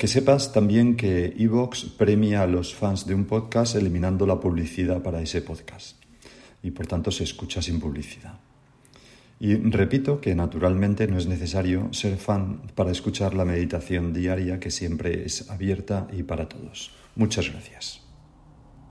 Que sepas también que Evox premia a los fans de un podcast eliminando la publicidad para ese podcast y por tanto se escucha sin publicidad. Y repito que naturalmente no es necesario ser fan para escuchar la meditación diaria que siempre es abierta y para todos. Muchas gracias.